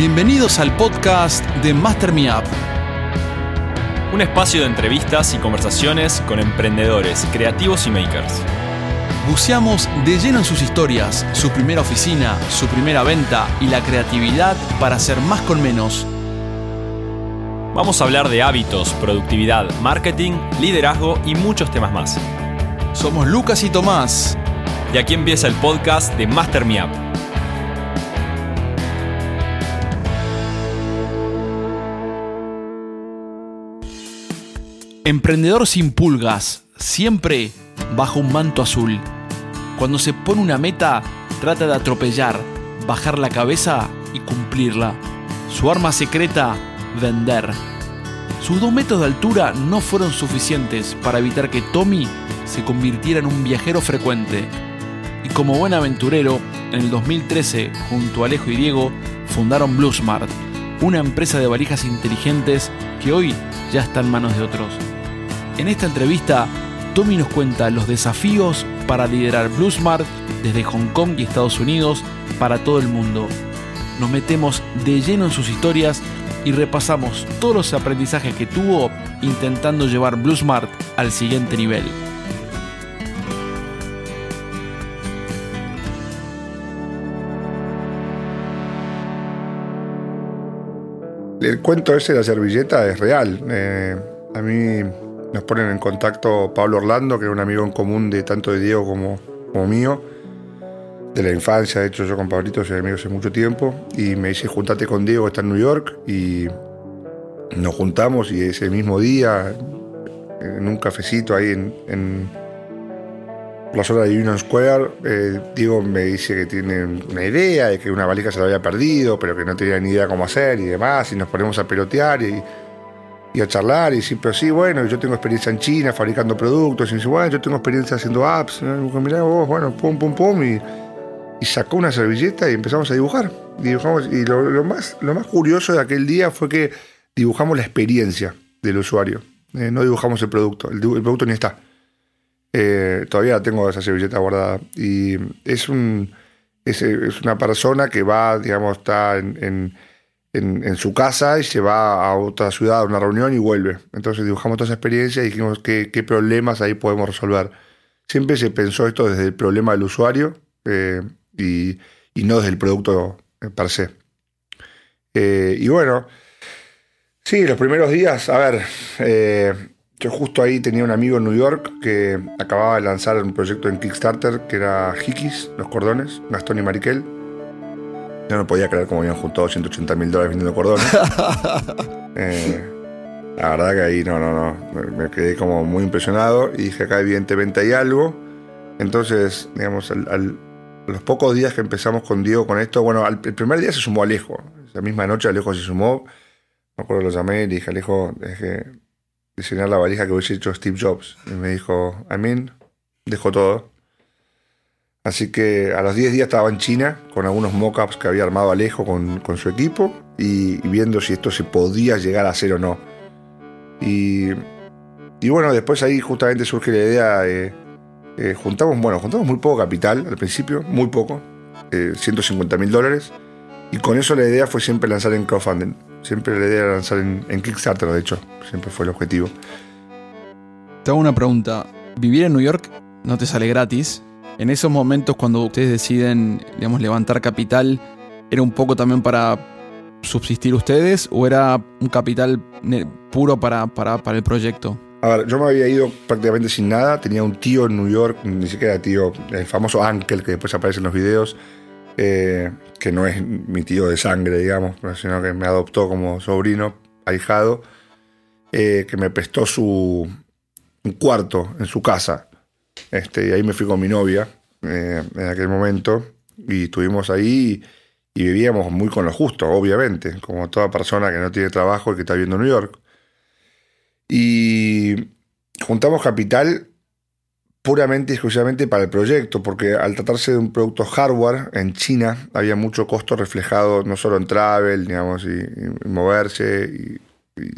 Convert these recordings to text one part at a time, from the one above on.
Bienvenidos al podcast de Master Me Up. Un espacio de entrevistas y conversaciones con emprendedores, creativos y makers. Buceamos de lleno en sus historias, su primera oficina, su primera venta y la creatividad para hacer más con menos. Vamos a hablar de hábitos, productividad, marketing, liderazgo y muchos temas más. Somos Lucas y Tomás. Y aquí empieza el podcast de Master Me Up. Emprendedor sin pulgas, siempre bajo un manto azul. Cuando se pone una meta, trata de atropellar, bajar la cabeza y cumplirla. Su arma secreta, vender. Sus dos metros de altura no fueron suficientes para evitar que Tommy se convirtiera en un viajero frecuente. Y como buen aventurero, en el 2013, junto a Alejo y Diego, fundaron Bluesmart, una empresa de valijas inteligentes que hoy ya está en manos de otros. En esta entrevista, Tommy nos cuenta los desafíos para liderar Bluesmart desde Hong Kong y Estados Unidos para todo el mundo. Nos metemos de lleno en sus historias y repasamos todos los aprendizajes que tuvo intentando llevar Bluesmart al siguiente nivel. El cuento ese de la servilleta es real. Eh, a mí nos ponen en contacto Pablo Orlando, que era un amigo en común de tanto de Diego como, como mío, de la infancia. De hecho, yo con Pablito soy amigo hace mucho tiempo. Y me dice, juntate con Diego, está en New York. Y nos juntamos y ese mismo día, en un cafecito ahí en la zona de Union Square, eh, Diego me dice que tiene una idea de que una valija se la había perdido, pero que no tenía ni idea cómo hacer y demás. Y nos ponemos a pelotear y a charlar y siempre así, bueno, yo tengo experiencia en China fabricando productos, y dice, bueno, yo tengo experiencia haciendo apps, mirá vos, bueno, pum, pum, pum, y, sacó una servilleta y empezamos a dibujar. Dibujamos, y lo, más, lo más curioso de aquel día fue que dibujamos la experiencia del usuario, eh, no dibujamos el producto, el, producto ni está. Eh, todavía tengo esa servilleta guardada y es, un, es, es una persona que va, digamos, está en en, su casa y se va a otra ciudad a una reunión y vuelve. Entonces dibujamos toda esa experiencia y dijimos qué, qué problemas ahí podemos resolver. Siempre se pensó esto desde el problema del usuario eh, y, y, no desde el producto per se. Eh, y bueno, sí, los primeros días, a ver, eh, yo justo ahí tenía un amigo en New York que acababa de lanzar un proyecto en Kickstarter que era Hikis, los cordones, Gastón y Mariquel yo no podía creer cómo habían juntado 180 mil dólares vendiendo cordones. Eh, la verdad que ahí no, no, no. Me quedé como muy impresionado y dije, acá evidentemente hay algo. Entonces, digamos, al, los pocos días que empezamos con Diego con esto, bueno, el primer día se sumó Alejo. Esa misma noche Alejo se sumó. Me acuerdo, lo llamé y le dije, Alejo, dejé diseñar la valija que hubiese hecho Steve Jobs. Y me dijo, Amin, dejo todo. Así que a los 10 días estaba en China con algunos mockups que había armado Alejo con, su equipo y, viendo si esto se podía llegar a hacer o no. Y, bueno, después ahí justamente surge la idea de. Eh, juntamos, bueno, juntamos muy poco capital al principio, muy poco, 150 eh, mil dólares. Y con eso la idea fue siempre lanzar en crowdfunding. Siempre la idea era lanzar en, en Kickstarter, de hecho. Siempre fue el objetivo. Te hago una pregunta. ¿Vivir en New York no te sale gratis? En esos momentos cuando ustedes deciden, digamos, levantar capital, ¿era un poco también para subsistir ustedes o era un capital puro para, para, el proyecto? A ver, yo me había ido prácticamente sin nada. Tenía un tío en New York, ni siquiera tío, el famoso Uncle que después aparece en los videos, eh, que no es mi tío de sangre, digamos, sino que me adoptó como sobrino, ahijado, eh, que me prestó su un cuarto en su casa. Este, y ahí me fui con mi novia eh, en aquel momento y estuvimos ahí y, vivíamos muy con lo justo, obviamente, como toda persona que no tiene trabajo y que está viviendo en New York. Y juntamos capital puramente y exclusivamente para el proyecto, porque al tratarse de un producto hardware en China había mucho costo reflejado no solo en travel, digamos, y, moverse y,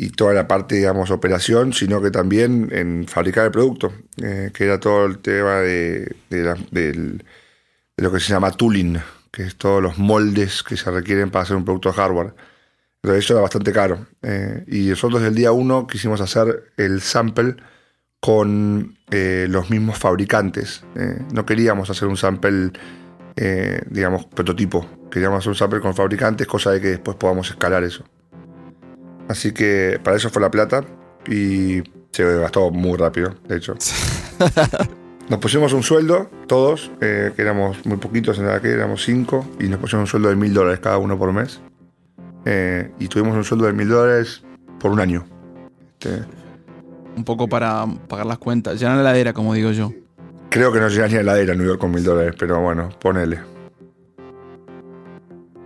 y toda la parte, digamos, operación, sino que también en fabricar el producto, eh, que era todo el tema de, de, lo que se llama tooling, que es todos los moldes que se requieren para hacer un producto de hardware. Entonces eso era bastante caro. Eh, y nosotros el día uno quisimos hacer el sample con eh, los mismos fabricantes. Eh, no queríamos hacer un sample, digamos, prototipo. Queríamos hacer un sample con fabricantes, cosa de que después podamos escalar eso. Así que para eso fue la plata y se gastó muy rápido, de hecho. Nos pusimos un sueldo, todos, que éramos muy poquitos en la que éramos cinco, y nos pusimos un sueldo de mil dólares cada uno por mes. Eh, y tuvimos un sueldo de mil dólares por un año. Este, un poco para pagar las cuentas. Llenar la heladera, como digo yo. Creo que no llega ni a la heladera en New York con mil dólares, pero bueno, ponele.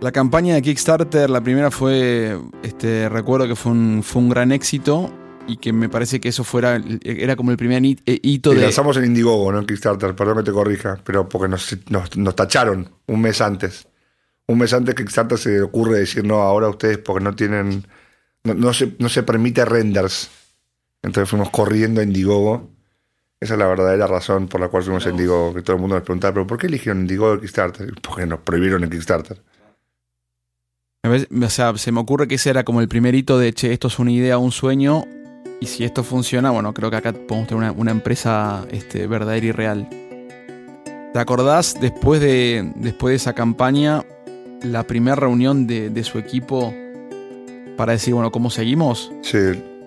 La campaña de Kickstarter, la primera fue, este, recuerdo que fue un, fue un gran éxito y que me parece que eso fuera, era como el primer eh, hito y de... lanzamos en Indiegogo, no en Kickstarter, perdón que te corrija, pero porque nos, nos tacharon un mes antes un mes antes que Kickstarter se ocurre decir no, ahora ustedes porque no tienen, no, se, no se permite renders. Entonces fuimos corriendo a Indiegogo. Esa es la verdadera razón por la cual fuimos a Indiegogo, que todo el mundo nos preguntaba, pero ¿por qué eligieron Indiegogo de Kickstarter? Porque nos prohibieron el Kickstarter. O sea, se me ocurre que ese era como el primer hito de, che, esto es una idea, un sueño, y si esto funciona, bueno, creo que acá podemos tener una, empresa este, verdadera y real. ¿Te acordás después de, después de esa campaña la primera reunión de, su equipo para decir, bueno, ¿cómo seguimos? Sí,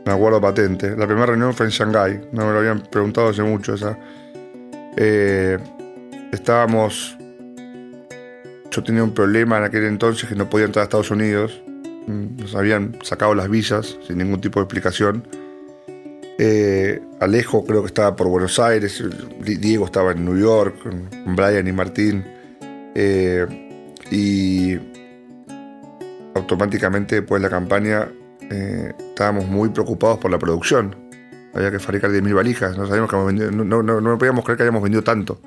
me acuerdo patente. La primera reunión fue en Shanghái, no me lo habían preguntado hace mucho esa. Eh, estábamos. Yo tenía un problema en aquel entonces que no podía entrar a Estados Unidos. Mm, nos habían sacado las visas sin ningún tipo de explicación. Eh, Alejo creo que estaba por Buenos Aires, Diego estaba en New York, Brian y Martín. Eh, y automáticamente después de la campaña eh, estábamos muy preocupados por la producción. Había que fabricar 10.000 valijas, no sabíamos que vendido, no, no, no, podíamos creer que habíamos vendido tanto.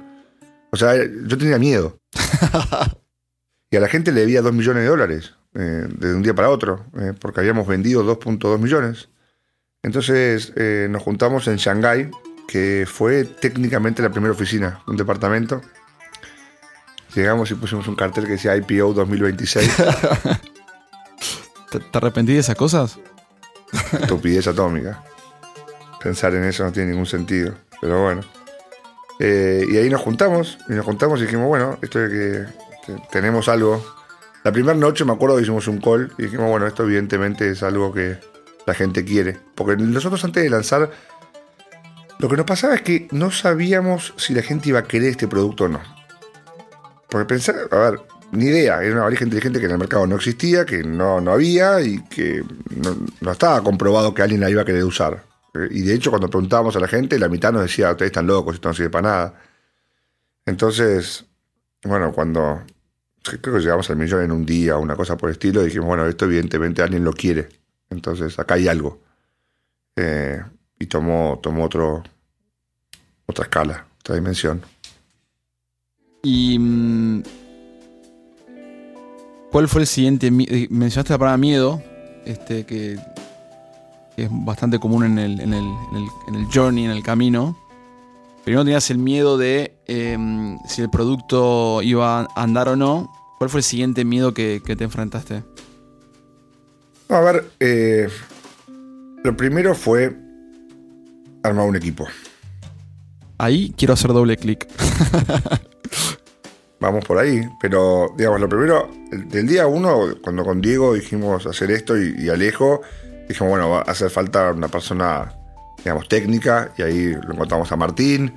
O sea, yo tenía miedo. y a la gente le debía 2 millones de dólares eh, de un día para otro, eh, porque habíamos vendido 2.2 millones. Entonces nos juntamos en Shanghái, que fue técnicamente la primera oficina, un departamento Llegamos y pusimos un cartel que decía IPO 2026. ¿Te, arrepentí de esas cosas? Estupidez atómica. Pensar en eso no tiene ningún sentido. Pero bueno. Eh, y ahí nos juntamos. Y nos juntamos y dijimos, bueno, esto de que, tenemos algo. La primera noche me acuerdo que hicimos un call y dijimos, bueno, esto evidentemente es algo que la gente quiere. Porque nosotros antes de lanzar, lo que nos pasaba es que no sabíamos si la gente iba a querer este producto o no. Porque pensar, a ver, ni idea, era una valija inteligente que en el mercado no existía, que no, no había y que no, estaba comprobado que alguien la iba a querer usar. Eh, y de hecho, cuando preguntábamos a la gente, la mitad nos decía, ustedes están locos, esto no sirve para nada. Entonces, bueno, cuando creo que llegamos al millón en un día o una cosa por el estilo, dijimos, bueno, esto evidentemente alguien lo quiere. Entonces, acá hay algo. Eh, y tomó, tomó otro, otra escala, otra dimensión. Y. ¿Cuál fue el siguiente? Eh, mencionaste la palabra miedo, este, que, es bastante común en el, en, el, en, el, journey, en el camino. Primero tenías el miedo de em, si el producto iba a andar o no. ¿Cuál fue el siguiente miedo que, te enfrentaste? A ver, eh, lo primero fue armar un equipo. Ahí quiero hacer doble clic. vamos por ahí. Pero, digamos, lo primero, del día uno, cuando con Diego dijimos hacer esto y, Alejo, dijimos, bueno, va a hacer falta una persona, digamos, técnica, y ahí lo encontramos a Martín,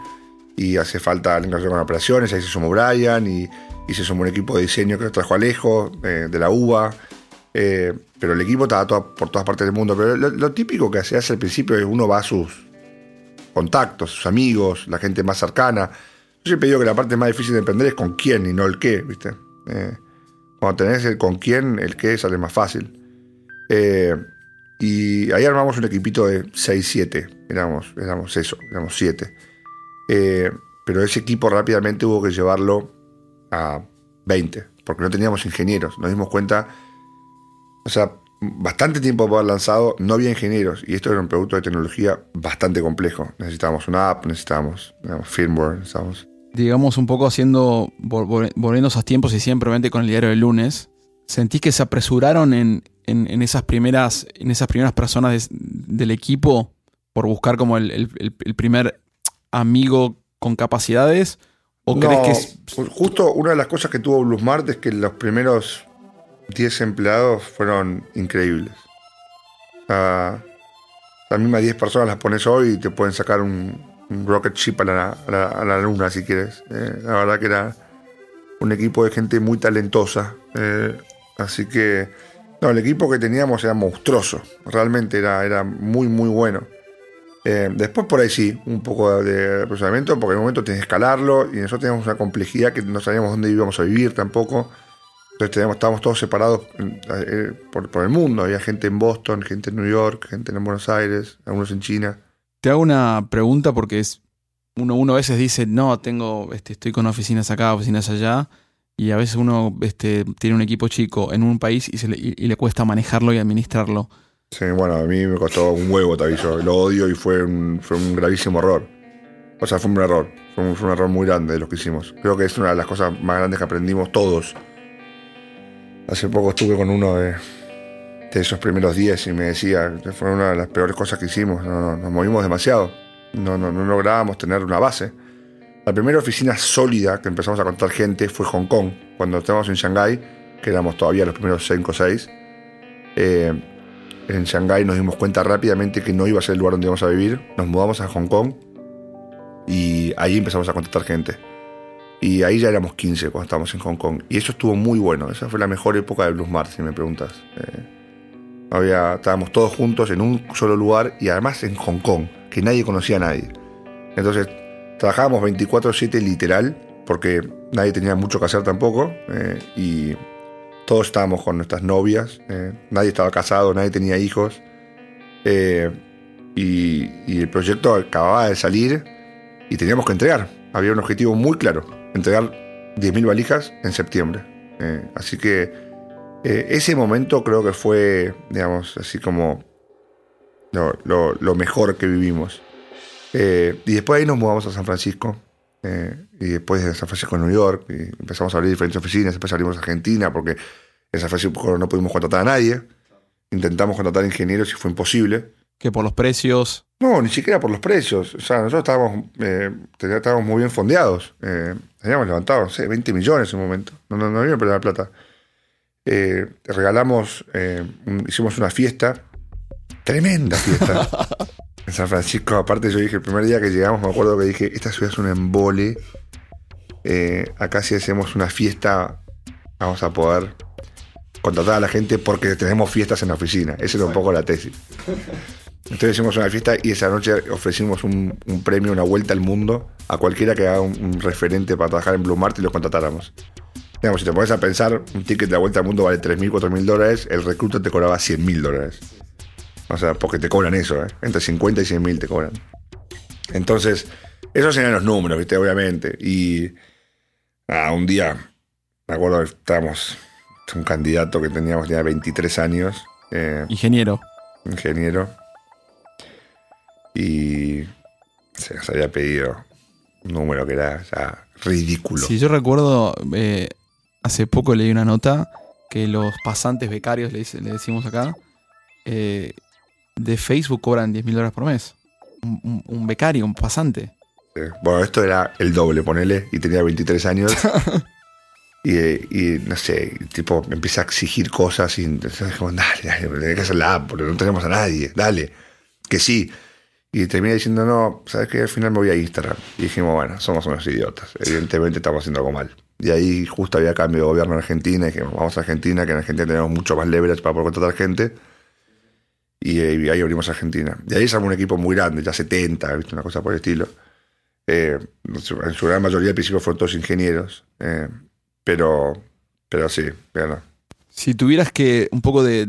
y hace falta alguien que con operaciones, ahí se sumó Brian, y, se sumó un equipo de diseño que trajo Alejo, eh, de la UBA. Eh, pero el equipo estaba por todas partes del mundo. Pero lo, típico que se hace al principio es uno va a sus contactos, sus amigos, la gente más cercana. Yo siempre digo que la parte más difícil de emprender es con quién y no el qué, ¿viste? Eh, cuando tenés el con quién, el qué sale más fácil. Eh, y ahí armamos un equipito de 6-7, éramos, éramos eso, éramos 7. Eh, pero ese equipo rápidamente hubo que llevarlo a 20, porque no teníamos ingenieros. Nos dimos cuenta, o sea, bastante tiempo por haber lanzado, no había ingenieros, y esto era un producto de tecnología bastante complejo. Necesitábamos una app, necesitábamos firmware, necesitábamos digamos, un poco haciendo, vol- vol- volviendo a esos tiempos y simplemente con el diario del lunes, ¿sentís que se apresuraron en, en- en esas, primeras, en esas primeras personas del equipo por buscar como el, el- primer amigo con capacidades? ¿O No, crees que Justo una de las cosas que tuvo Blue Smart es que los primeros 10 empleados fueron increíbles. O sea, las mismas 10 personas las pones hoy y te pueden sacar un, un rocket ship a la, a la- luna si quieres. Eh, la verdad que era un equipo de gente muy talentosa. eh, así que, no, el equipo que teníamos era monstruoso. Realmente era, era muy, muy bueno. Eh, después por ahí sí, un poco de procesamiento, porque en un momento tienes que escalarlo y nosotros teníamos una complejidad que no sabíamos dónde íbamos a vivir tampoco. Entonces teníamos, estábamos todos separados por, por el mundo. Había gente en Boston, gente en New York, gente en Buenos Aires, algunos en China. Te hago una pregunta porque es uno, uno a veces dice, no, tengo, este, estoy con oficinas acá, oficinas allá, y a veces uno este, tiene un equipo chico en un país y, se le, y- le cuesta manejarlo y administrarlo. Sí, bueno, a mí me costó un huevo, te aviso. Lo odio y fue un, fue un gravísimo error. O sea, fue un error. Fue un, error muy grande de lo que hicimos. Creo que es una de las cosas más grandes que aprendimos todos. Hace poco estuve con uno de esos primeros días y me decía fue una de las peores cosas que hicimos. No, no, nos movimos demasiado. No, no, no lográbamos tener una base. La primera oficina sólida que empezamos a contar gente fue Hong Kong, cuando estábamos en Shanghái, que éramos todavía los primeros 5 o 6. Eh, en Shanghái nos dimos cuenta rápidamente que no iba a ser el lugar donde íbamos a vivir. Nos mudamos a Hong Kong y ahí empezamos a contactar gente. Y ahí ya éramos 15 cuando estábamos en Hong Kong. Y eso estuvo muy bueno. Esa fue la mejor época de Blues Mart, si me preguntas. Eh, había, estábamos todos juntos en un solo lugar y además en Hong Kong, que nadie conocía a nadie. Entonces trabajábamos 24/7 literal, porque nadie tenía mucho que hacer tampoco. eh, y todos estábamos con nuestras novias, eh, nadie estaba casado, nadie tenía hijos. eh, y, el proyecto acababa de salir y teníamos que entregar. Había un objetivo muy claro, entregar 10.000 valijas en septiembre. Así que eh, ese momento creo que fue, digamos, así como lo, lo- lo mejor que vivimos. Eh, y después ahí nos mudamos a San Francisco. eh, y después de San Francisco a New York. Y empezamos a abrir diferentes oficinas. Después abrimos Argentina porque en San Francisco no pudimos contratar a nadie. Intentamos contratar ingenieros y fue imposible. Que por los precios. No, ni siquiera por los precios. O sea, nosotros estábamos, eh, estábamos muy bien fondeados. Eh, teníamos levantado, no sé, 20 millones en un momento. No, no, no había perder la plata. Eh, regalamos, eh, hicimos una fiesta, tremenda fiesta. en San Francisco, aparte yo dije, el primer día que llegamos, me acuerdo que dije, esta ciudad es un embole. Eh, acá si hacemos una fiesta, vamos a poder contratar a la gente porque tenemos fiestas en la oficina. Esa era un poco la tesis. Entonces hicimos una fiesta y esa noche ofrecimos un, un premio, una vuelta al mundo a cualquiera que haga un, un referente para trabajar en Blue Mart y los contratáramos. Digamos, si te pones a pensar, un ticket de la vuelta al mundo vale 3.000, 4.000 dólares, el recluta te cobraba 100.000 dólares. O sea, porque te cobran eso, ¿eh? Entre 50 y 100.000 te cobran. Entonces, esos eran los números, ¿viste? Obviamente. Y ah, un día, me acuerdo que estábamos, un candidato que teníamos, tenía 23 años, eh, Ingeniero. ingeniero, y se nos había pedido un número que era ya ridículo. Si yo recuerdo, eh, hace poco leí una nota que los pasantes becarios, le, dice- le decimos acá, eh, de Facebook cobran 10 mil dólares por mes. Un, un- un becario, un pasante. Eh, Bueno, esto era el doble, ponele, y tenía 23 años. y, eh, y, no sé, tipo, me empieza a exigir cosas y entonces como, dale, dale, tenés que hacer la app porque no tenemos a nadie, dale, que sí. Y terminé diciendo, no, ¿sabes qué? Al final me voy a Instagram. Y dijimos, bueno, somos unos idiotas. Evidentemente estamos haciendo algo mal. Y ahí justo había cambio de gobierno en Argentina. Y dijimos, vamos a Argentina, que en Argentina tenemos mucho más leverage para poder contratar gente. Y, eh, y ahí abrimos Argentina. Y ahí se armó un equipo muy grande, ya 70, ¿viste? una cosa por el estilo. Eh, en su gran mayoría al principio fueron todos ingenieros. eh, pero, pero sí, bueno. Si tuvieras que, un poco de,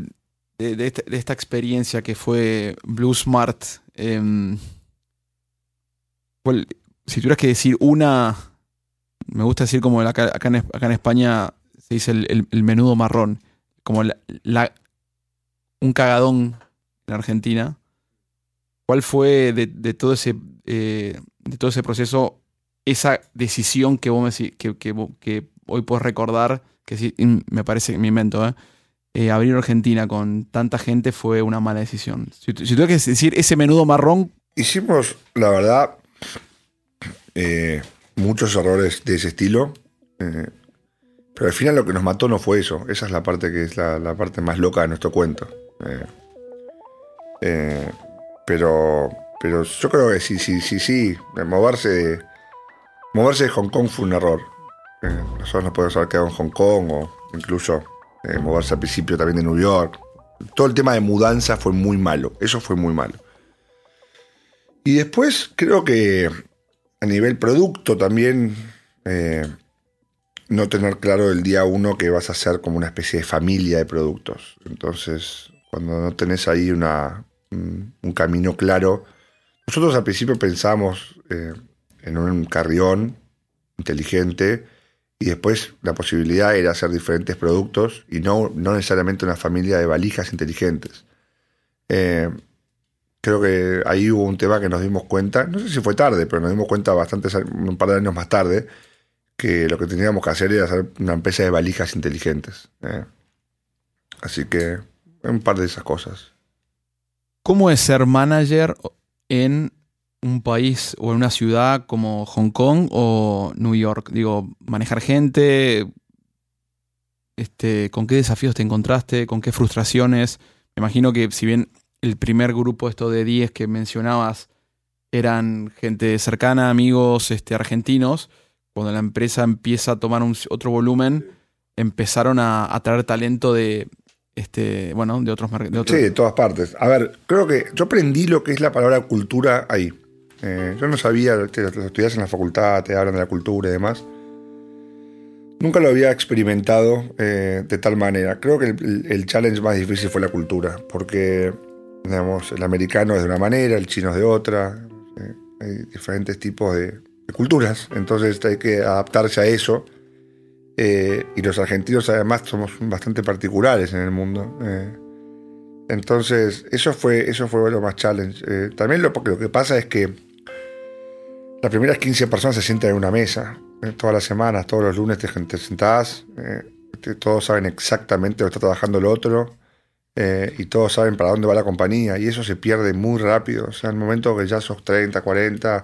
de, esta, experiencia que fue Blue Smart, ¿cuál- si tuvieras que decir una, me gusta decir como acá, en, España se dice el, menudo marrón, como un cagadón en Argentina. ¿Cuál fue de, todo ese eh, de todo ese proceso esa decisión que vos me que, que, hoy puedes recordar, que sí, me parece, me invento, ¿eh? Eh, abrir Argentina con tanta gente fue una mala decisión. Si, si tuve que decir ese menudo marrón. Hicimos, la verdad, eh, muchos errores de ese estilo. pero al final lo que nos mató no fue eso. Esa es la parte que es la, parte más loca de nuestro cuento. pero, pero yo creo que sí, sí, sí, sí. Moverse de, moverse de Hong Kong fue un error. nosotros no podemos haber quedado en Hong Kong o incluso eh, moverse al principio también de New York. Todo el tema de mudanza fue muy malo, eso fue muy malo. Y después creo que a nivel producto también, eh, no tener claro el día uno que vas a ser como una especie de familia de productos. Entonces, cuando no tenés ahí una, un, camino claro, nosotros al principio pensamos eh, en un carrión inteligente y después la posibilidad era hacer diferentes productos y no, no necesariamente una familia de valijas inteligentes. Eh, creo que ahí hubo un tema que nos dimos cuenta, no sé si fue tarde, pero nos dimos cuenta bastante, un par de años más tarde, que lo que teníamos que hacer era hacer una empresa de valijas inteligentes. Eh. Así que un par de esas cosas. ¿Cómo es ser manager en un país o en una ciudad como Hong Kong o New York? Digo, manejar gente, este, ¿con qué desafíos te encontraste? ¿Con qué frustraciones? Me imagino que si bien el primer grupo esto de 10 que mencionabas eran gente cercana, amigos este, argentinos, cuando la empresa empieza a tomar un, otro volumen, empezaron a, traer talento de, este, bueno, de otros, de Sí, de todas partes. A ver, creo que yo aprendí lo que es la palabra cultura ahí. Eh, yo no sabía, los estudias en la facultad, te hablan de la cultura y demás. Nunca lo había experimentado eh, de tal manera. Creo que el, challenge más difícil fue la cultura, porque digamos, el americano es de una manera, el chino es de otra. Eh, hay diferentes tipos de, culturas, entonces hay que adaptarse a eso. y los argentinos además somos bastante particulares en el mundo. entonces, eso fue, eso fue lo más challenge. también lo, lo que pasa es que las primeras 15 personas se sientan en una mesa, eh, todas las semanas, todos los lunes te, te sentás, eh, todos saben exactamente lo que está trabajando el otro eh, y todos saben para dónde va la compañía y eso se pierde muy rápido. O sea, en el momento que ya sos 30, 40,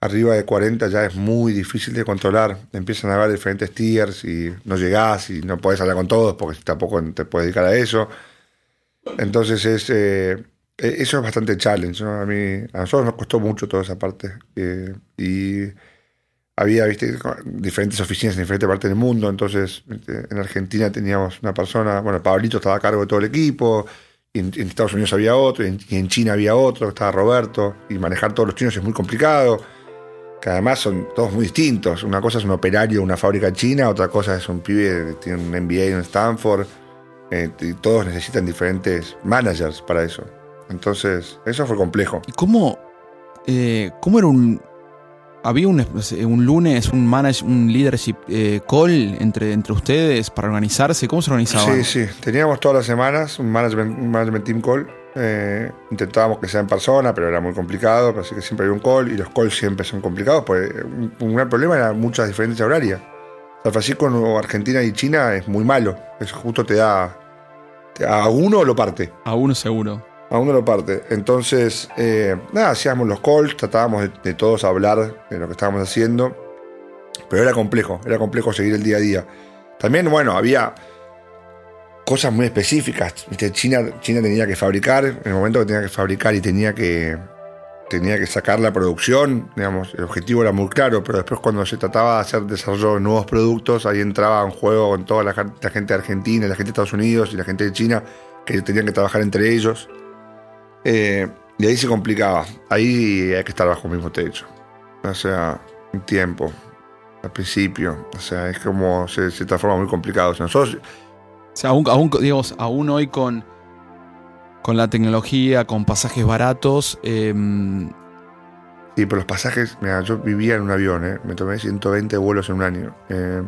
arriba de 40 ya es muy difícil de controlar. Empiezan a haber diferentes tiers y no llegás y no podés hablar con todos porque tampoco te puedes dedicar a eso. Entonces es eh, eso es bastante challenge, A mí, a nosotros nos costó mucho toda esa parte. Eh, y había, viste, diferentes oficinas en diferentes partes del mundo. Entonces, en Argentina teníamos una persona, bueno, Pablito estaba a cargo de todo el equipo. En, Estados Unidos había otro, y en, China había otro, estaba Roberto. Y manejar todos los chinos es muy complicado. Que además son todos muy distintos. Una cosa es un operario de una fábrica china, otra cosa es un pibe que tiene un MBA en Stanford. Eh, y todos necesitan diferentes managers para eso. Entonces, eso fue complejo. ¿Y cómo, eh, cómo era un... ¿Había un, un lunes, un, manage, un leadership eh, call entre, entre ustedes para organizarse? ¿Cómo se organizaba? Sí, sí. Teníamos todas las semanas un management, management team call. Eh, intentábamos que sea en persona, pero era muy complicado, así que siempre había un call y los calls siempre son complicados, pues un, gran problema era muchas diferencias horarias. San Francisco, Argentina y China es muy malo. Eso justo te da. a uno lo parte. A uno seguro a uno lo parte. Entonces, eh, nada, hacíamos los calls, tratábamos de, todos hablar de lo que estábamos haciendo, pero era complejo, era complejo seguir el día a día. También, bueno, había cosas muy específicas. China, China tenía que fabricar, en el momento que tenía que fabricar y tenía que, tenía que sacar la producción, digamos, el objetivo era muy claro, pero después cuando se trataba de hacer desarrollo de nuevos productos, ahí entraba en juego con toda la, la gente de Argentina, la gente de Estados Unidos y la gente de China, que tenían que trabajar entre ellos. Eh, y ahí se complicaba. Ahí hay que estar bajo el mismo techo. O sea, un tiempo. Al principio. O sea, es como se, se transforma muy complicado. O sea, nosotros. O sea, aún, aún, digamos, aún hoy con, con la tecnología, con pasajes baratos. Em, sí, pero los pasajes. Mira, yo vivía en un avión, ¿eh? me tomé 120 vuelos en un año. Eh,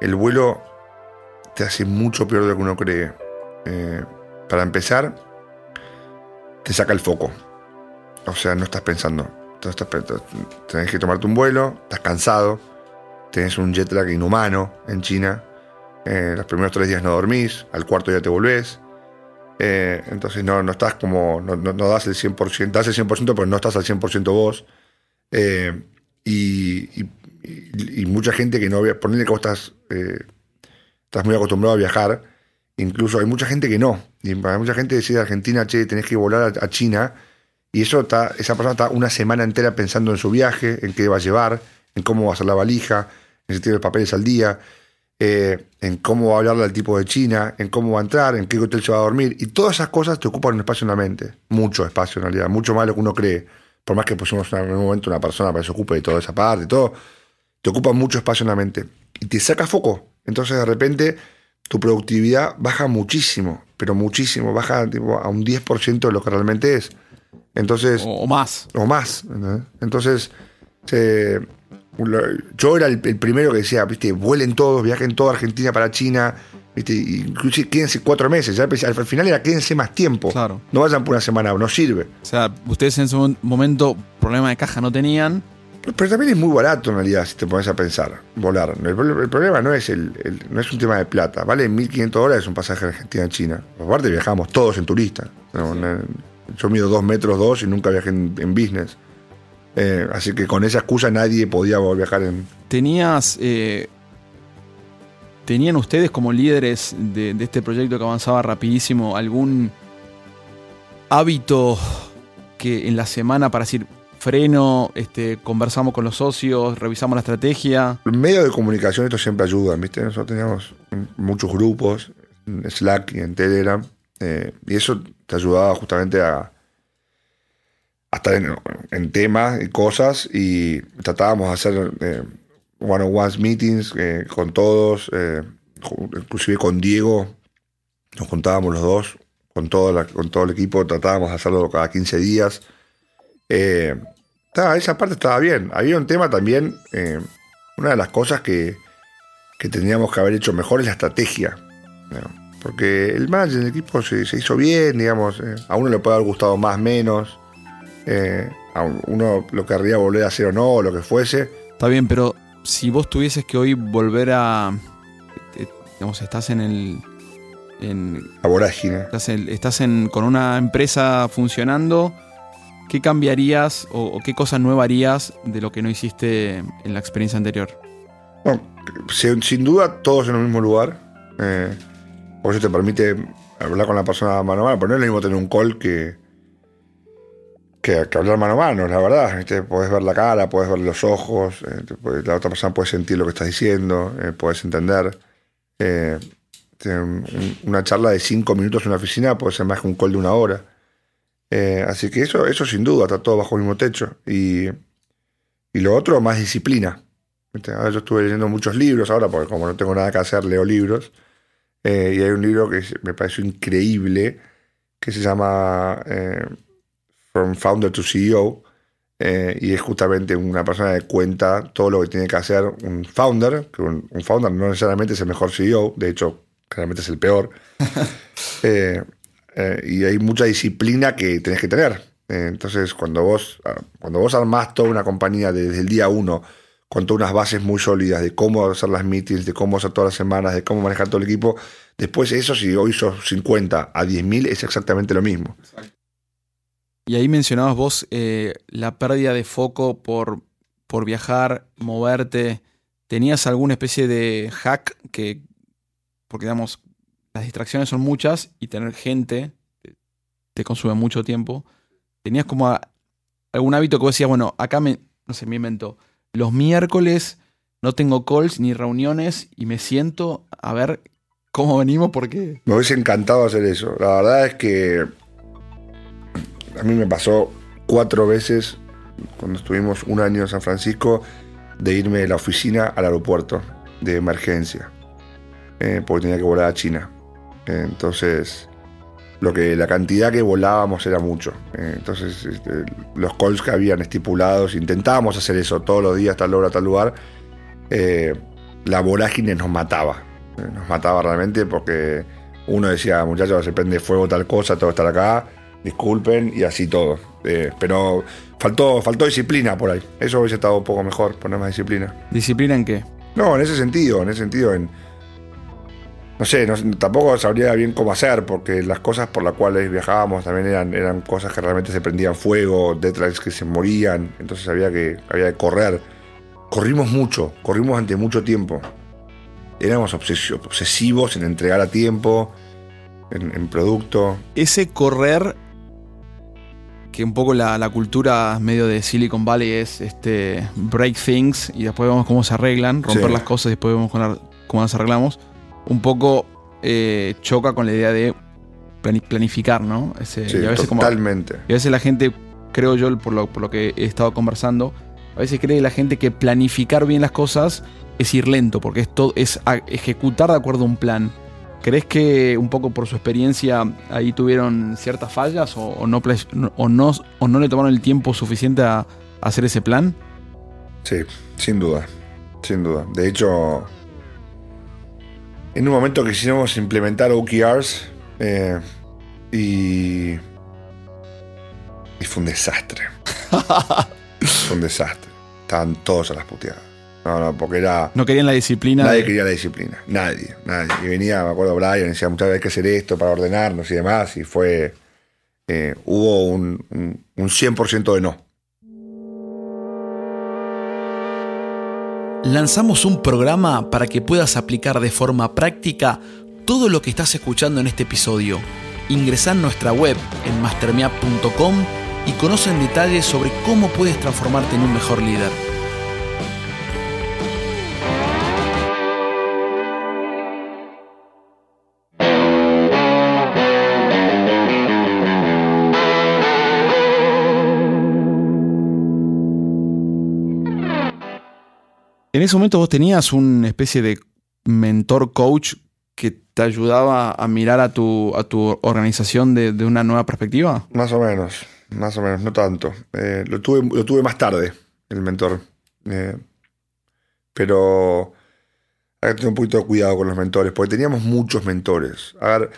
el vuelo te hace mucho peor de lo que uno cree. Eh, para empezar, te saca el foco. O sea, no estás pensando. Estás- tenés que tomarte un vuelo, estás cansado, tenés un jet lag inhumano en China. eh, los primeros tres días no dormís, al cuarto día te volvés. eh, entonces no, no estás como, no, no- das el 100%, das el 100%, pero no estás al 100% vos. Eh, y, y- mucha gente que no había, ponerle que vos estás, estás muy acostumbrado a viajar, incluso hay mucha gente que no. Y para mucha gente decir de Argentina, che, tenés que volar a, a China, y eso está, esa persona está una semana entera pensando en su viaje, en qué va a llevar, en cómo va a hacer la valija, en si tiene los papeles al día, eh, en cómo va a hablarle al tipo de China, en cómo va a entrar, en qué hotel se va a dormir. Y todas esas cosas te ocupan un espacio en la mente. Mucho espacio en realidad, mucho más de lo que uno cree. Por más que pusimos en un momento una persona para que se ocupe de toda esa parte, todo, te ocupa mucho espacio en la mente. Y te saca foco. Entonces de repente tu productividad baja muchísimo, pero muchísimo, baja tipo, a un 10% de lo que realmente es. Entonces, O, o más. o más. Entonces, yo era el, el primero que decía, viste, vuelen todos, viajen toda Argentina para China, viste, inclusive quédense cuatro meses. Ya al, al final era quédense más tiempo. Claro. No vayan por una semana, no sirve. O sea, ustedes en ese mo- momento problema de caja no tenían. Pero también es muy barato en realidad, si te pones a pensar, volar. El, el problema no es, el, el- no es un tema de plata. Vale 1.500 dólares un pasaje de Argentina a China. Aparte viajamos todos en turista. No, yo mido dos metros dos y nunca viajé en, en business. Eh, así que con esa excusa nadie podía viajar en... ¿Tenías. eh, ¿Tenían ustedes como líderes de, de este proyecto que avanzaba rapidísimo algún hábito que en la semana para decir freno, este, conversamos con los socios, revisamos la estrategia? El medio de comunicación esto siempre ayuda, ¿viste? Nosotros teníamos muchos grupos en Slack y en Telegram. eh, y eso te ayudaba justamente a, estar en, temas y cosas. Y tratábamos de hacer eh, one-on-one meetings eh, con todos, inclusive con Diego. Nos juntábamos los dos, con todo, el equipo, tratábamos de hacerlo cada 15 días. Esa parte estaba bien. Había un tema también, eh, una de las cosas que, que tendríamos que haber hecho mejor es la estrategia. ¿no? Porque el match del equipo se, se hizo bien, digamos, eh, a uno le puede haber gustado más, menos. eh, a uno lo querría volver a hacer o no, o lo que fuese. Está bien, pero si vos tuvieses que hoy volver a. Digamos, estás en el. En, La vorágine. estás en- estás en- con una empresa funcionando. ¿Qué cambiarías o, qué cosas nuevas harías de lo que no hiciste en la experiencia anterior? Sin, duda, todos en el mismo lugar. Eh, porque eso te permite hablar con la persona mano a mano. Pero no es lo mismo tener un call que, que, hablar mano a mano, la verdad. ¿viste? Podés ver la cara, podés ver los ojos. eh, te la otra persona puede sentir lo que estás diciendo, eh, podés entender. Eh, una charla de cinco minutos en una oficina puede ser más que un call de una hora. Eh, así que eso, eso sin duda, está todo bajo el mismo techo. Y, y lo otro, más disciplina. Yo estuve leyendo muchos libros ahora, porque como no tengo nada que hacer, leo libros. Eh, y hay un libro que me pareció increíble, que se llama eh, From Founder to CEO. eh, y es justamente una persona que cuenta todo lo que tiene que hacer un founder, que un, un founder no necesariamente es el mejor CEO, de hecho, claramente es el peor. Eh, eh, y hay mucha disciplina que tenés que tener. Eh, entonces, cuando vos, ah, cuando vos armás toda una compañía desde el día uno, con todas unas bases muy sólidas de cómo hacer las meetings, de cómo hacer todas las semanas, de cómo manejar todo el equipo, después eso, si hoy sos 50 a 10.000, es exactamente lo mismo. Y ahí mencionabas vos eh, la pérdida de foco por, por viajar, moverte. ¿Tenías alguna especie de hack que, porque digamos, las distracciones son muchas y tener gente te, consume mucho tiempo? ¿Tenías como algún hábito que vos decías, bueno, acá me, no sé, invento, los miércoles no tengo calls ni reuniones y me siento a ver cómo venimos porque... Me hubiese encantado hacer eso. La verdad es que a mí me pasó cuatro veces cuando estuvimos un año en San Francisco de irme de la oficina al aeropuerto de emergencia, eh, porque tenía que volar a China. Entonces, lo que la cantidad que volábamos era mucho. Entonces, este, los calls que habían estipulados, intentábamos hacer eso todos los días, tal hora, tal lugar. eh, la vorágine nos mataba. Eh, Nos mataba realmente porque uno decía, muchachos, se prende fuego tal cosa, todo estar acá, disculpen, y así todo. Eh, pero faltó, faltó disciplina por ahí. Eso hubiese estado un poco mejor, poner más disciplina. ¿Disciplina en qué? No, en ese sentido, en ese sentido, en. No sé, tampoco sabría bien cómo hacer, porque las cosas por las cuales viajábamos también eran, eran cosas que realmente se prendían fuego, detrás que se morían, entonces había que, había que correr. Corrimos mucho, corrimos ante mucho tiempo. Éramos obsesivos en entregar a tiempo, en, producto. Ese correr, que un poco la, cultura medio de Silicon Valley es este break things y después vemos cómo se arreglan, romper las cosas y después vemos cómo las arreglamos, un poco eh, choca con la idea de planificar, ¿no? sí, totalmente. y a veces la gente, creo yo, por lo, por lo que he estado conversando, a veces cree la gente que planificar bien las cosas es ir lento, porque es, todo, es ejecutar de acuerdo a un plan. ¿Crees que un poco por su experiencia ahí tuvieron ciertas fallas o, no, o, no, o no le tomaron el tiempo suficiente a, hacer ese plan? Sí, sin duda, sin duda. De hecho, en un momento quisimos implementar OKRs eh, y, y fue un desastre. fue un desastre. Estaban todos a las puteadas. No, no, porque era. No querían la disciplina. Nadie quería la disciplina. Nadie, nadie. Y venía, me acuerdo, Brian, decía muchas veces que hacer esto para ordenarnos y demás. Y fue. Eh, hubo un, un, un 100% de no. Lanzamos un programa para que puedas aplicar de forma práctica todo lo que estás escuchando en este episodio. Ingresa en nuestra web en mastermiap.com y conoce en detalle sobre cómo puedes transformarte en un mejor líder. En ese momento vos tenías una especie de mentor coach que te ayudaba a mirar a tu, a tu organización de, una nueva perspectiva? Más o menos, más o menos, no tanto. Eh, lo, tuve, lo tuve más tarde, el mentor. Eh, pero hay que tener un poquito de cuidado con los mentores, porque teníamos muchos mentores. A ver,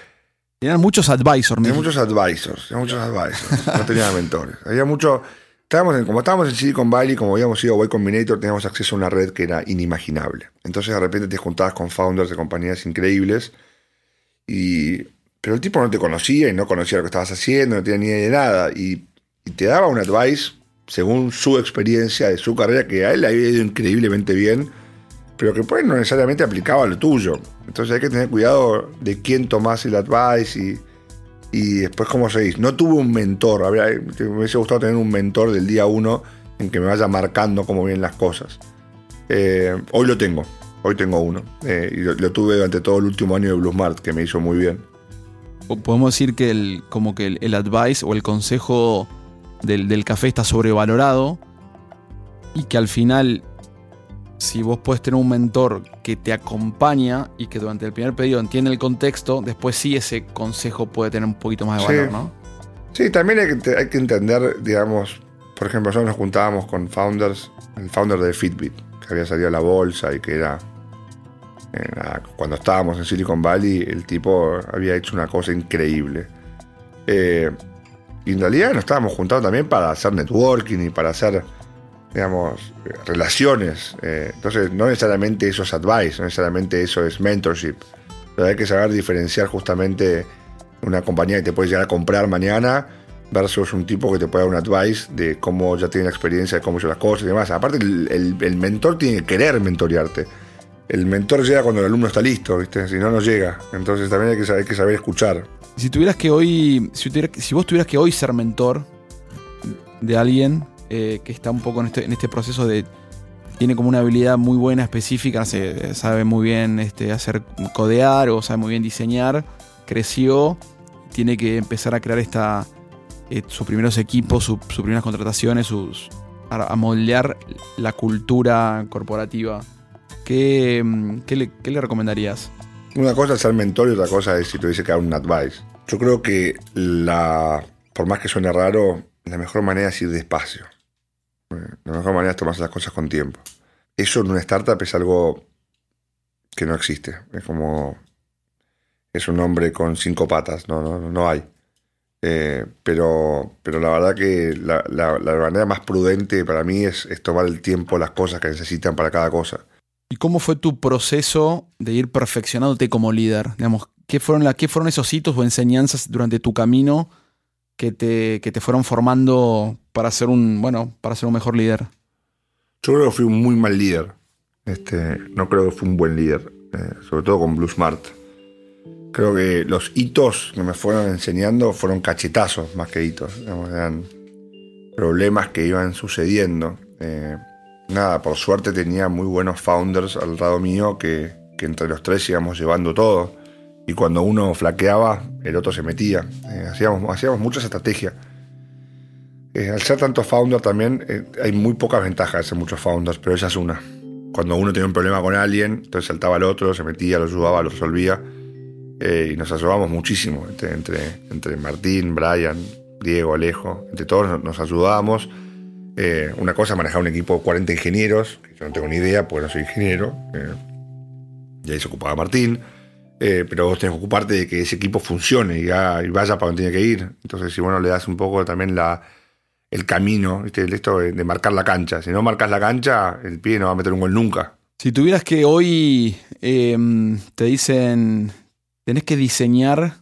Tenían muchos advisors. Tenía muchos advisors, muchos advisors. no tenía mentores. Había mucho Estábamos en, como estábamos en Silicon Valley, como habíamos ido a Y Combinator, teníamos acceso a una red que era inimaginable. Entonces de repente te juntabas con founders de compañías increíbles, y, pero el tipo no te conocía y no conocía lo que estabas haciendo, no tenía ni idea de nada, y, te daba un advice según su experiencia de su carrera, que a él le había ido increíblemente bien, pero que pues no necesariamente aplicaba a lo tuyo. Entonces hay que tener cuidado de quién tomás el advice y y después cómo seguís. No tuve un mentor, me hubiese gustado tener un mentor del día uno en que me vaya marcando cómo vienen las cosas. Eh, hoy lo tengo, hoy tengo uno. Eh, y lo, tuve durante todo el último año de Bluesmart, que me hizo muy bien. Podemos decir que el, como que el, advice o el consejo del, del café está sobrevalorado y que al final si vos puedes tener un mentor que te acompaña y que durante el primer pedido entiende el contexto, después sí ese consejo puede tener un poquito más de valor, ¿no? Sí, también hay que, entender, digamos, por ejemplo, nosotros nos juntábamos con founders, el founder de Fitbit, que había salido a la bolsa y que era, cuando estábamos en Silicon Valley, el tipo había hecho una cosa increíble. Eh, y en realidad nos estábamos juntando también para hacer networking y para hacer digamos, relaciones. Eh, entonces, no necesariamente eso es advice, no necesariamente eso es mentorship. Pero hay que saber diferenciar justamente una compañía que te puede llegar a comprar mañana versus un tipo que te puede dar un advice de cómo ya tiene la experiencia de cómo hizo las cosas y demás. Aparte, el, mentor tiene que querer mentorearte. El mentor llega cuando el alumno está listo, ¿viste? Si no, no llega. Entonces también hay que, saber, escuchar. Si tuvieras que hoy, si, si vos tuvieras que hoy ser mentor de alguien, eh, que está un poco en este, en este proceso de. Tiene como una habilidad muy buena, específica, sabe muy bien este, hacer codear o sabe muy bien diseñar. Creció, tiene que empezar a crear esta, eh, sus primeros equipos, sus primeras contrataciones, sus, a, moldear la cultura corporativa. ¿Qué, mm, qué, le, ¿Qué, le, recomendarías? Una cosa es ser mentor y otra cosa es si dice que dar un advice. Yo creo que la, por más que suene raro, la mejor manera es ir despacio. La mejor manera es tomarse las cosas con tiempo. Eso en una startup es algo que no existe. Es como. Es un hombre con cinco patas. No, no, no hay. Eh, pero, pero la verdad que la, manera más prudente para mí es, es tomar el tiempo, las cosas que necesitan para cada cosa. ¿Y cómo fue tu proceso de ir perfeccionándote como líder? Digamos, ¿qué fueron, la, qué fueron esos hitos o enseñanzas durante tu camino que te, que te fueron formando para ser un, bueno, para ser un mejor líder? Yo creo que fui un muy mal líder. Este, no creo que fui un buen líder, eh, sobre todo con Blue Smart. Creo que los hitos que me fueron enseñando fueron cachetazos más que hitos. eran problemas que iban sucediendo. Eh, nada, por suerte tenía muy buenos founders al lado mío que, que entre los tres íbamos llevando todo. Y cuando uno flaqueaba, el otro se metía. Eh, hacíamos, hacíamos muchas estrategias. Eh, al ser tanto founder también eh, hay muy pocas ventajas ser muchos founders, pero esa es una. Cuando uno tenía un problema con alguien, entonces saltaba al otro, se metía, lo ayudaba, lo resolvía. eh, y nos ayudábamos muchísimo entre, entre, entre Martín, Brian, Diego, Alejo, entre todos nos- ayudábamos. Una cosa manejar un equipo de 40 ingenieros, que yo no tengo ni idea porque no soy ingeniero, y ahí se ocupaba Martín. Pero vos tenés que ocuparte de que ese equipo funcione y, y vaya para donde tiene que ir. Entonces, si bueno, le das un poco también la, el camino, ¿viste? Esto de, marcar la cancha. Si no marcas la cancha, el pie no va a meter un gol nunca. Si tuvieras que hoy em, te dicen, tenés que diseñar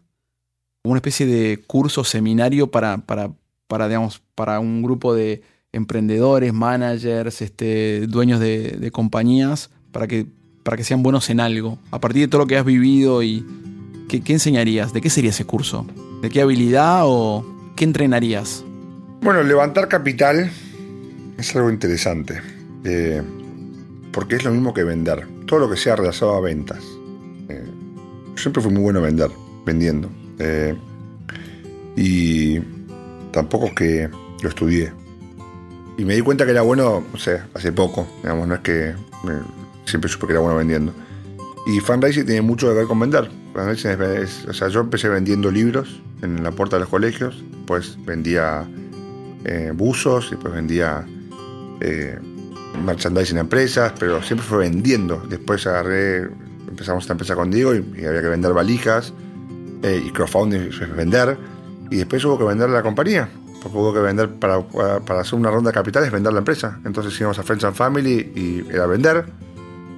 una especie de curso, seminario para, para, para, digamos, para un grupo de emprendedores, managers, este, dueños de, compañías, para que, para que sean buenos en algo. A partir de todo lo que has vivido y ¿qué, qué enseñarías? ¿De qué sería ese curso? ¿De qué habilidad o qué entrenarías? Bueno, levantar capital es algo interesante. eh, porque es lo mismo que vender. Todo lo que sea relacionado a ventas. Eh, siempre fui muy bueno vender, vendiendo. Eh, y tampoco es que lo estudié. Y me di cuenta que era bueno, no sé, hace poco. Digamos, no es que eh, siempre supe que era bueno vendiendo. Y fundraising tiene mucho que ver con vender. Es- es- o sea, yo empecé vendiendo libros en la puerta de los colegios, después vendía eh, buzos, después vendía eh, merchandising a empresas, pero siempre fue vendiendo. Después agarré, empezamos esta empresa con Diego y, y había que vender valijas eh, y crowdfunding vender. Y después hubo que vender la compañía, porque hubo que vender para- para hacer una ronda de capitales, vender la empresa. Entonces íbamos a Friends and Family y era vender.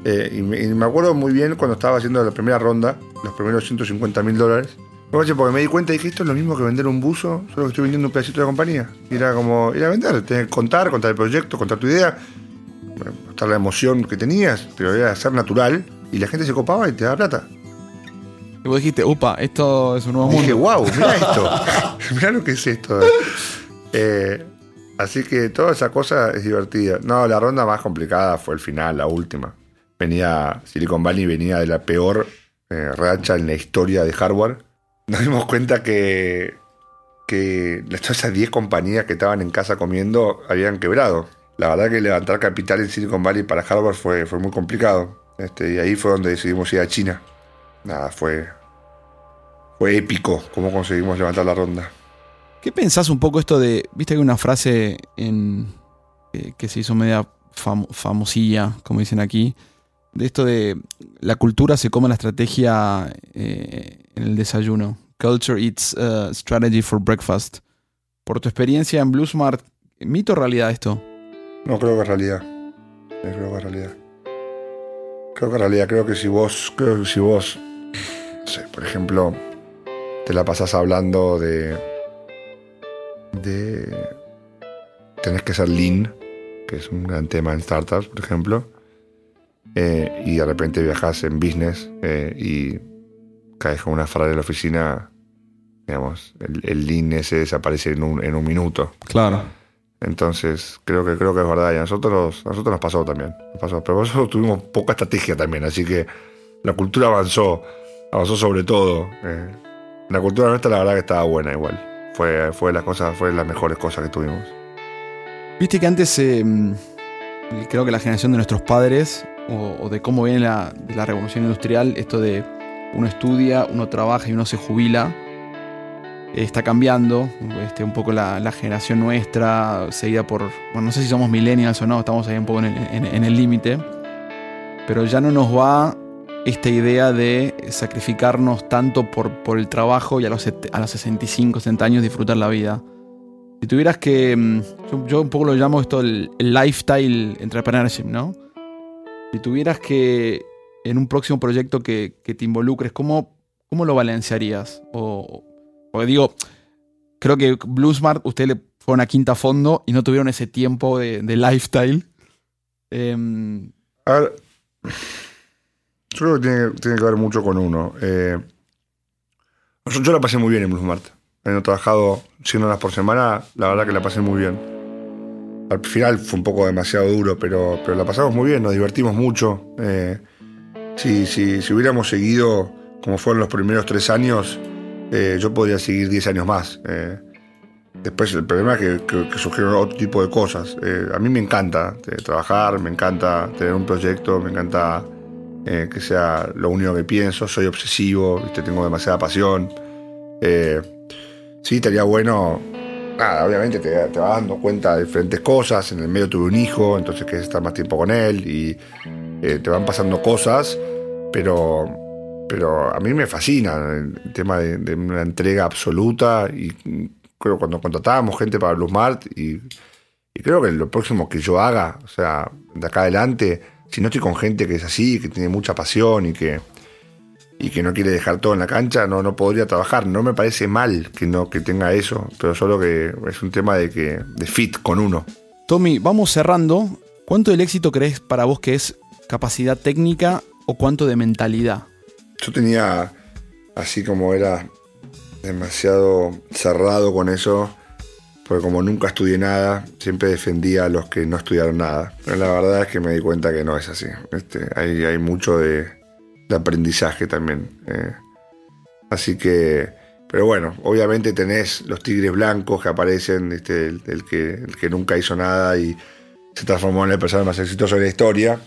Eh, y, me, y me acuerdo muy bien cuando estaba haciendo la primera ronda, los primeros 150 mil dólares. Acuerdo Porque me di cuenta y dije, esto es lo mismo que vender un buzo, solo que estoy vendiendo un pedacito de la compañía. Y era como ir a vender, tener que contar, contar el proyecto, contar tu idea, mostrar la emoción que tenías, pero era ser natural y la gente se copaba y te daba plata. Y vos dijiste, upa, esto es un nuevo Y dije, mundo. wow, mira esto, mira lo que es esto. Eh, así que toda esa cosa es divertida. No, la ronda más complicada fue el final, la última. Venía, Silicon Valley venía de la peor eh, racha en la historia de hardware. Nos dimos cuenta que, que todas esas 10 compañías que estaban en casa comiendo habían quebrado. La verdad que levantar capital en Silicon Valley para hardware fue, fue muy complicado. Este, y ahí fue donde decidimos ir a China. Nada, fue, fue épico cómo conseguimos levantar la ronda. ¿Qué pensás un poco esto de, viste que una frase en, eh, que se hizo media fam- famosilla, como dicen aquí, de esto de la cultura se come la estrategia eh, en el desayuno. Culture eats uh, strategy for breakfast. Por tu experiencia en Bluesmart, ¿mito o realidad esto? No creo que es realidad. Sí, creo que es realidad. Creo que es realidad. Creo que si vos, si vos, no sé, por ejemplo, te la pasás hablando de, de, tenés que ser lean, que es un gran tema en startups, por ejemplo, eh, y de repente viajas en business eh, y caes con una frase en la oficina, digamos, el, el lean ese desaparece en un, en un minuto. Claro. Entonces, creo que creo que es verdad. Y a nosotros, a nosotros nos pasó también. Nos pasó. Pero nosotros tuvimos poca estrategia también. Así que la cultura avanzó. Avanzó sobre todo. Eh, la cultura nuestra, la verdad, que estaba buena igual. Fue, fue las cosas, fue las mejores cosas que tuvimos. Viste que antes, eh, creo que la generación de nuestros padres, o, o de cómo viene la, de la revolución industrial, esto de uno estudia, uno trabaja y uno se jubila, está cambiando. Este, un poco la, la generación nuestra, seguida por. Bueno, no sé si somos millennials o no, estamos ahí un poco en el el límite. Pero ya no nos va esta idea de sacrificarnos tanto por, por el trabajo y a los, a los 65, 60 años disfrutar la vida. Si tuvieras que. Mm, yo, un poco lo llamo esto el, lifestyle entrepreneurship, ¿no? Si tuvieras que. En un próximo proyecto que, te involucres, ¿cómo, ¿cómo lo balancearías? O, porque digo, creo que Bluesmart, usted le fue una quinta fondo y no tuvieron ese tiempo de, lifestyle. Em, a ver, yo creo que tiene, que ver mucho con uno. Eh, yo, yo la pasé muy bien en Bluesmart habiendo trabajado 100 horas por semana, la verdad que la pasé muy bien. Al final fue un poco demasiado duro, pero, pero la pasamos muy bien, nos divertimos mucho. Eh, si, si, hubiéramos seguido como fueron los primeros tres años, eh, yo podría seguir 10 años más. Eh, después el problema es que, surgieron otro tipo de cosas. a mí me encanta trabajar, me encanta tener un proyecto, me encanta que sea lo único que pienso, soy obsesivo, tengo demasiada pasión. Sí, estaría bueno. Nada, obviamente te, vas dando cuenta de diferentes cosas. En el medio tuve un hijo, entonces querés estar más tiempo con él y eh, te van pasando cosas, pero, pero a mí me fascina el tema de, una entrega absoluta y creo cuando contratábamos gente para Bluesmart y, y creo que lo próximo que yo haga, o sea, de acá adelante, si no estoy con gente que es así, que tiene mucha pasión y que, y que no quiere dejar todo en la cancha, no, no podría trabajar. No me parece mal que no que tenga eso, pero solo que es un tema de que de fit con uno. Tommy, vamos cerrando. ¿Cuánto del éxito crees para vos que es capacidad técnica o cuánto de mentalidad? Yo tenía así como era demasiado cerrado con eso, porque como nunca estudié nada, siempre defendía a los que no estudiaron nada. Pero la verdad es que me di cuenta que no es así. Este, hay, mucho de, aprendizaje también. Eh. Así que, pero bueno, obviamente tenés los tigres blancos que aparecen, este, el, que, el que nunca hizo nada y se transformó en el personaje más exitoso de la historia.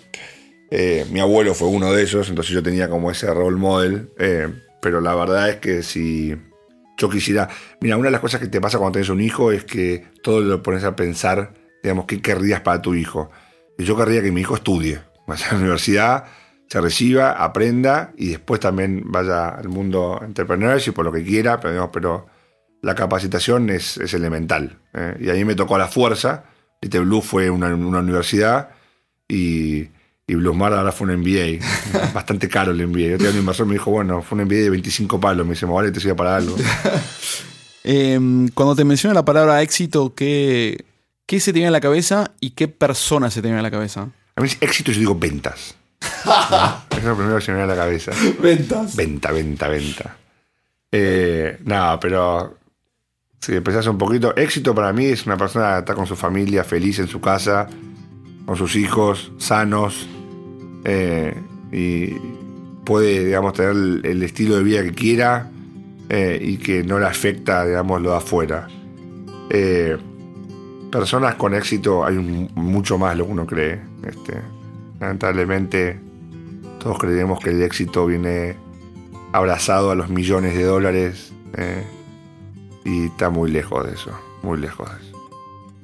Eh, mi abuelo fue uno de esos, entonces yo tenía como ese role model. Eh, pero la verdad es que si yo quisiera. Mira, una de las cosas que te pasa cuando tienes un hijo es que todo lo pones a pensar, digamos, qué querrías para tu hijo. Y yo querría que mi hijo estudie, vaya a la universidad, se reciba, aprenda y después también vaya al mundo y por lo que quiera, pero, la capacitación es, elemental. ¿eh? Y a mí me tocó la fuerza. Este Blue fue una universidad y, y Bluesmar ahora fue un MBA. Bastante caro el MBA. Yo tenía un inversor me dijo, bueno, fue un MBA de 25 palos. Me dice, vale, te sirve para algo. Em, cuando te menciona la palabra éxito, ¿qué, ¿qué se te viene a la cabeza y qué persona se te viene a la cabeza? A mí éxito yo digo ventas. es lo primero que se me viene a la cabeza. Ventas. Venta, venta, venta. Eh, nada, pero si empezás un poquito, éxito para mí es una persona que está con su familia, feliz en su casa, con sus hijos, sanos, eh, y puede, digamos, tener el, estilo de vida que quiera eh, y que no le afecta, digamos, lo de afuera. personas con éxito hay mucho más lo que uno cree. Este, Lamentablemente, todos creemos que el éxito viene abrazado a los millones de dólares eh, y está muy lejos de eso, muy lejos de eso.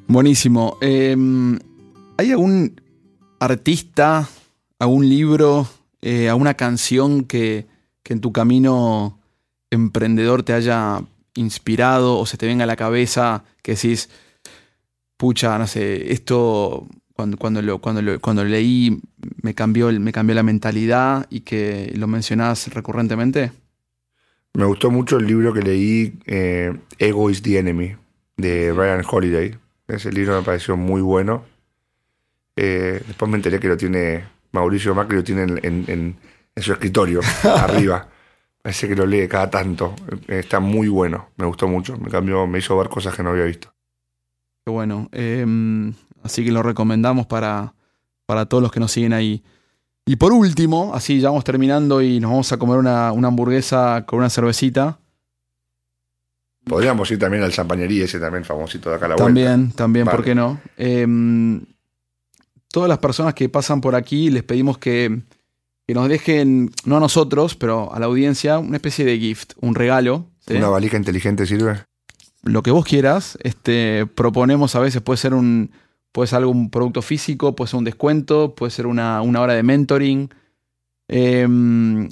Buenísimo. ¿Hay algún artista, algún libro, eh, alguna canción que, que en tu camino emprendedor te haya inspirado o se te venga a la cabeza que decís, pucha, no sé, esto cuando, cuando, lo, cuando, cuando leí me cambió, me cambió la mentalidad y que lo mencionás recurrentemente? Me gustó mucho el libro que leí, eh, Ego is the Enemy, de Ryan Holiday. Ese libro me pareció muy bueno. Eh, después me enteré que lo tiene Mauricio Macri, lo tiene en, su escritorio, arriba. Parece que lo lee cada tanto. Está muy bueno, me gustó mucho. Me cambió, me hizo ver cosas que no había visto. Qué bueno. Em, Así que lo recomendamos para, para todos los que nos siguen ahí. Y por último, así ya vamos terminando y nos vamos a comer una, hamburguesa con una cervecita. Podríamos ir también al champañería, ese también famosito de acá a la también, vuelta. También, ¿por qué no? Em, todas las personas que pasan por aquí les pedimos que, que, nos dejen, no a nosotros, pero a la audiencia, una especie de gift, un regalo. ¿Una valija inteligente sirve? Lo que vos quieras. Este, proponemos a veces, puede ser un, Puede ser algún producto físico, puede ser un descuento, puede ser una, hora de mentoring. Em,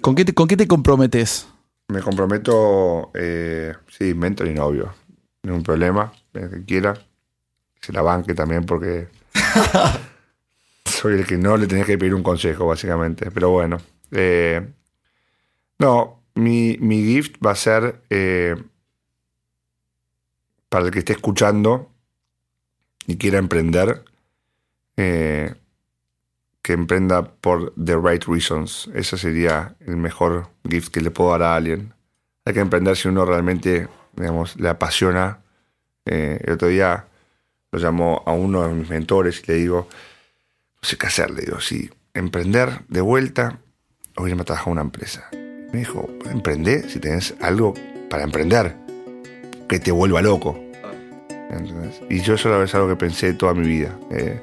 ¿con, qué te, ¿Con qué te comprometes? Me comprometo, eh, sí, mentor y novio. Ningún problema, el que quiera. Se la banque también porque soy el que no le tenés que pedir un consejo, básicamente. Pero bueno. eh, no, mi, mi gift va a ser eh, para el que esté escuchando y quiera emprender, eh, que emprenda por the right reasons. Ese sería el mejor gift que le puedo dar a alguien. Hay que emprender si uno realmente, digamos, le apasiona. El otro día lo llamó a uno de mis mentores y le digo, no sé qué hacer, le digo, si emprender de vuelta o irme a trabajar una empresa. Me dijo, emprender si tenés algo para emprender, que te vuelva loco. Y yo eso es algo que pensé toda mi vida. Eh,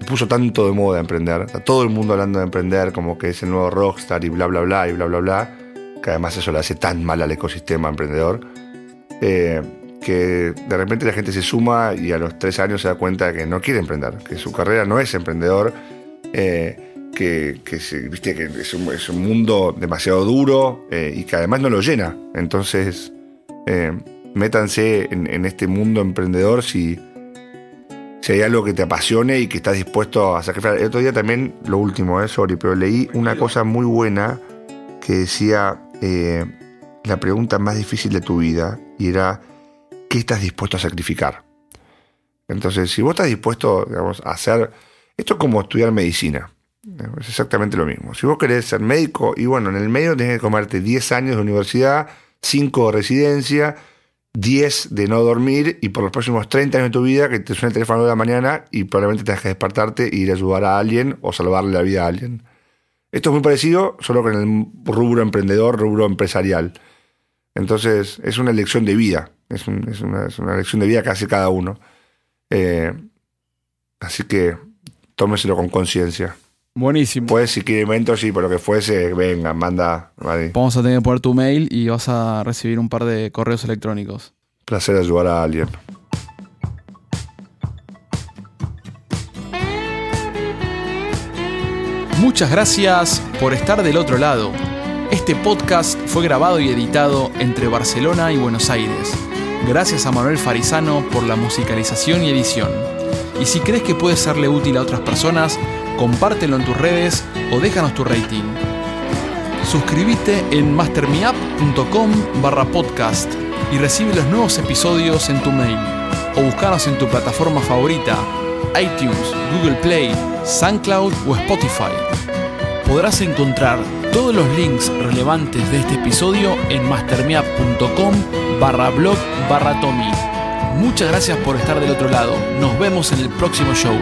se puso tanto de moda emprender, está todo el mundo hablando de emprender como que es el nuevo rockstar y bla, bla, bla, y bla, bla, bla, que además eso le hace tan mal al ecosistema emprendedor, eh, que de repente la gente se suma y a los tres años se da cuenta de que no quiere emprender, que su carrera no es emprendedor, eh, que, que, se- viste, que es, un, es un mundo demasiado duro eh, y que además no lo llena. Entonces, eh, métanse en, en este mundo emprendedor si, si hay algo que te apasione y que estás dispuesto a sacrificar. El otro día también, lo último, eh, sorry, pero leí una cosa muy buena que decía la pregunta más difícil de tu vida y era ¿qué estás dispuesto a sacrificar? Entonces, si vos estás dispuesto digamos, a hacer... Esto es como estudiar medicina. Es exactamente lo mismo. Si vos querés ser médico, y bueno, en el medio tenés que comerte 10 años de universidad, 5 de residencia, 10 de no dormir y por los próximos 30 años de tu vida que te suene el teléfono de la mañana y probablemente tengas que despertarte e ir a ayudar a alguien o salvarle la vida a alguien. Esto es muy parecido, solo con el rubro emprendedor, rubro empresarial. Entonces, es una elección de vida. Es, un- es una, es una elección de vida que hace cada uno. Eh, así que tómeselo con conciencia. Buenísimo. Pues si quiere mentorship o lo que fuese, venga, manda. Vale. Vamos a tener que poner tu mail y vas a recibir un par de correos electrónicos. Placer ayudar a alguien. Muchas gracias por estar del otro lado. Este podcast fue grabado y editado entre Barcelona y Buenos Aires. Gracias a Manuel Farisano por la musicalización y edición. Y si crees que puede serle útil a otras personas, compártelo en tus redes o déjanos tu rating. Suscríbete en mastermiup.com barra podcast y recibe los nuevos episodios en tu mail. O buscanos en tu plataforma favorita, iTunes, Google Play, SoundCloud o Spotify. Podrás encontrar todos los links relevantes de este episodio en mastermiup.com barra blog barra Tommy. Muchas gracias por estar del otro lado. Nos vemos en el próximo show.